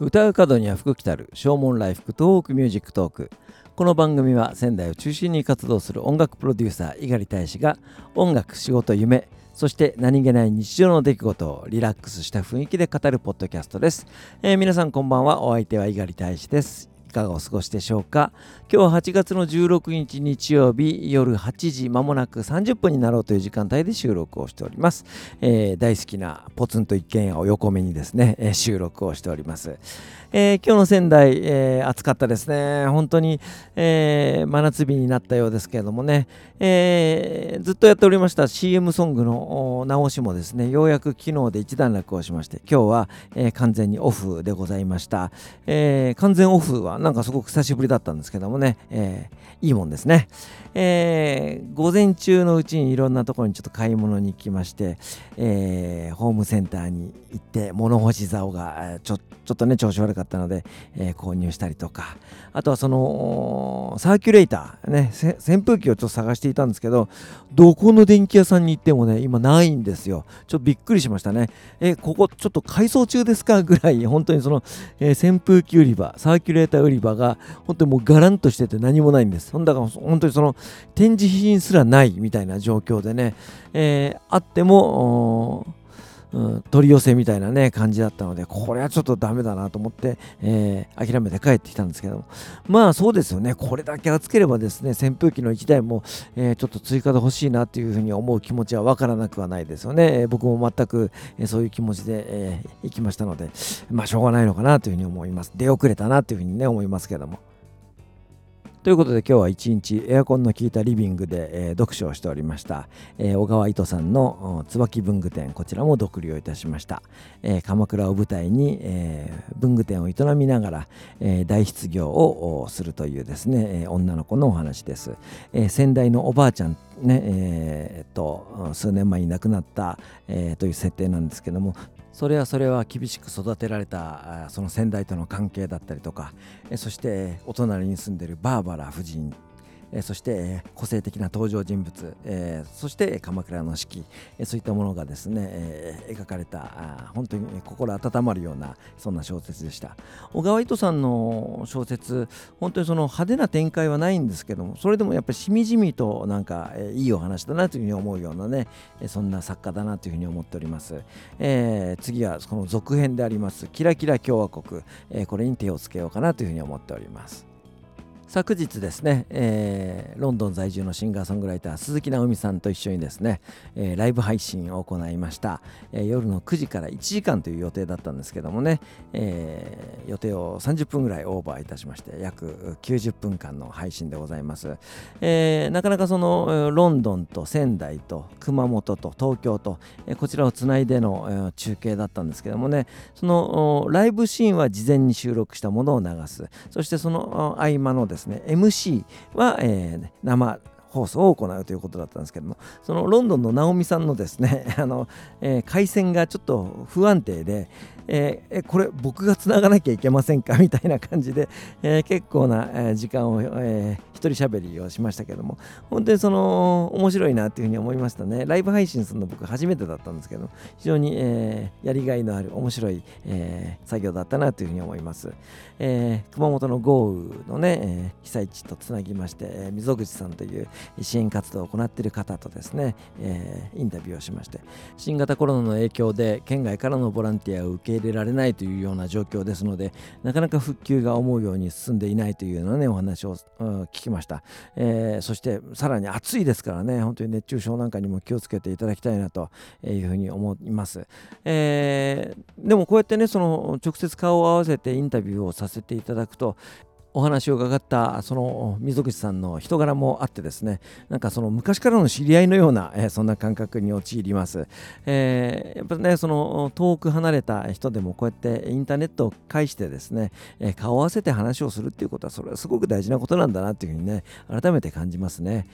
唱う門には福来たる唱門来福 TOHOKU MUSIC TALK。この番組は仙台を中心に活動する音楽プロデューサー猪狩大使が音楽仕事夢そして何気ない日常の出来事をリラックスした雰囲気で語るポッドキャストです、えー、皆さんこんばんは。お相手は猪狩大使です。いかがお過ごしでしょうか？今日は8月の16日日曜日夜8時まもなく30分になろうという時間帯で収録をしております、えー、大好きなポツンと一軒家を横目にですね、えー、収録をしております。えー、今日の仙台、えー、暑かったですね。本当に、えー、真夏日になったようですけれどもね、えずっとやっておりました CM ソングの直しもですね、ようやく昨日で一段落をしまして、今日は、え完全にオフでございました、え完全オフはなんかすごく久しぶりだったんですけどもね、えいいもんですね。えー、午前中のうちにいろんなところにちょっと買い物に行きまして、えー、ホームセンターに行って物干し竿がちょちょっとね調子悪かったので、え、購入したりとか。あとはそのサーキュレーターね扇風機をちょっと探していたんですけどどこの電気屋さんに行ってもね今ないんですよ。ちょっとびっくりしましたね。えここちょっと改装中ですか？ぐらい本当にその、え扇風機売り場サーキュレーター売り場売り場が本当にもうガランとしてて何もないんですほんだから本当にその展示品すらないみたいな状況でね、えー、あっても、うん、取り寄せみたいなね感じだったのでこれはちょっとダメだなと思って、えー、諦めて帰ってきたんですけども。まあそうですよね。これだけ暑ければですね扇風機の1台も、えー、ちょっと追加で欲しいなっていうふうに思う気持ちはわからなくはないですよね、えー、僕も全く、えそういう気持ちで、え行きましたのでまあしょうがないのかなというふうに思います。出遅れたなというふうにね思いますけども。ということで今日は一日エアコンの効いたリビングで、えー、読書をしておりました、えー、小川糸さんの椿文具店。こちらも読了いたしました、えー、鎌倉を舞台に、え文具店を営みながら、え大失業をするというですね、え女の子のお話です、え先代のおばあちゃんねえー、っと数年前に亡くなった、えという設定なんですけどもそれはそれは厳しく育てられたその先代との関係だったりとかそしてお隣に住んでるバーバラ夫人えそして、え個性的な登場人物、えそして鎌倉の四季、えそういったものがですね、え描かれたあ本当に心温まるようなそんな小説でした。小川糸さんの小説本当にその派手な展開はないんですけどもそれでもやっぱりしみじみとなんか、えいいお話だなというふうに思うようなね、えそんな作家だなというふうに思っております、え、次はこの続編でありますキラキラ共和国、えこれに手をつけようかなというふうに思っております。昨日ですね、えー、ロンドン在住のシンガーソングライター鈴木直美さんと一緒にですね、えー、ライブ配信を行いました、えー、夜の9時から1時間という予定だったんですけどもね、え予定を30分ぐらいオーバーいたしまして約90分間の配信でございます、えなかなかそのロンドンと仙台と熊本と東京と、えこちらをつないでの、中継だったんですけどもねそのライブシーンは事前に収録したものを流す。そしてその合間のですねですね。MC は、えー、生放送を行うということだったんですけどもそのロンドンのナオミさんのですね あの、えー、回線がちょっと不安定で、えー、これ僕がつながなきゃいけませんか？みたいな感じで、えー、結構な、時間を、えー、一人喋りをしましたけども。本当にその面白いなっていうふうに思いましたね。ライブ配信するの僕初めてだったんですけど非常に、えやりがいのある面白い、え作業だったなというふうに思います、え熊本の豪雨のね、え被災地とつなぎまして、え溝口さんという支援活動を行っている方とですね、えインタビューをしまして。新型コロナの影響で県外からのボランティアを受け入れられないというような状況ですのでなかなか復旧が思うように進んでいないというようなねお話を聞きました、えー、そしてさらに暑いですからね本当に熱中症なんかにも気をつけていただきたいなというふうに思います、えー、でもこうやってねその直接顔を合わせてインタビューをさせていただくとお話を伺ったその溝口さんの人柄もあってですねなんかその昔からの知り合いのような、えー、そんな感覚に陥ります、えー、やっぱりねその遠く離れた人でもこうやってインターネットを介してですね、えー、顔を合わせて話をするっていうことはそれはすごく大事なことなんだなというふうにね改めて感じますね。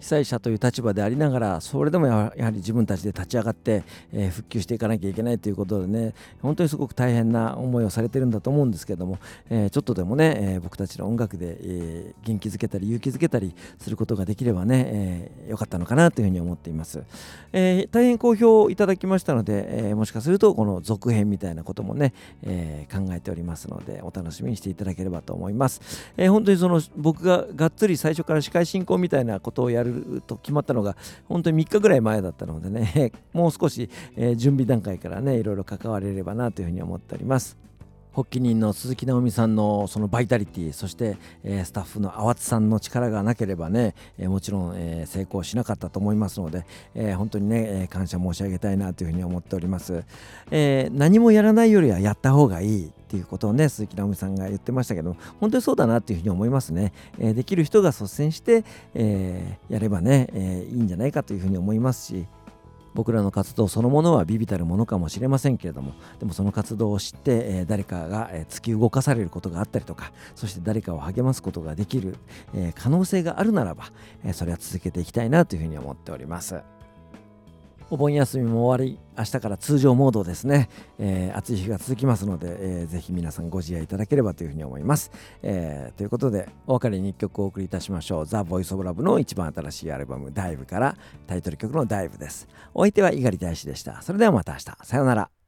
被災者という立場でありながらそれでもやはり自分たちで立ち上がって、えー、復旧していかなきゃいけないということでね本当にすごく大変な思いをされてるんだと思うんですけども、えー、ちょっとでもね、えー、僕たちちの音楽で、えー、元気づけたり勇気づけたりすることができればね、えー、よかったのかなというふうに思っています、えー、大変好評いただきましたので、え、もしかするとこの続編みたいなこともね、え、考えておりますのでお楽しみにしていただければと思います、え、本当にその僕ががっつり最初から司会進行みたいなことをやると決まったのが本当に3日ぐらい前だったのでね もう少し、え、準備段階からねいろいろ関われればなというふうに思っております。発起人の鈴木直美さんのそのバイタリティそして、えー、スタッフの淡津さんの力がなければね、えー、もちろん、えー、成功しなかったと思いますので、え本当にね、え感謝申し上げたいなというふうに思っております、え何もやらないよりはやった方がいいっていうことをね鈴木直美さんが言ってましたけど本当にそうだなっていうふうに思いますね、えできる人が率先して、えやればね、えいいんじゃないかというふうに思いますし僕らの活動そのものは微々たるものかもしれませんけれどもでもその活動を知って、え、誰かが、え、突き動かされることがあったりとかそして誰かを励ますことができる、え、可能性があるならば、えそれは続けていきたいなというふうに思っております。お盆休みも終わり明日から通常モードですね、えー、暑い日が続きますので、えー、ぜひ皆さんご自愛いただければというふうに思います、えー、ということでお別れに1曲お送りいたしましょう。The Voice of Love の一番新しいアルバム Dive からタイトル曲の Dive です。お相手は猪狩大志でした。それではまた明日。さようなら。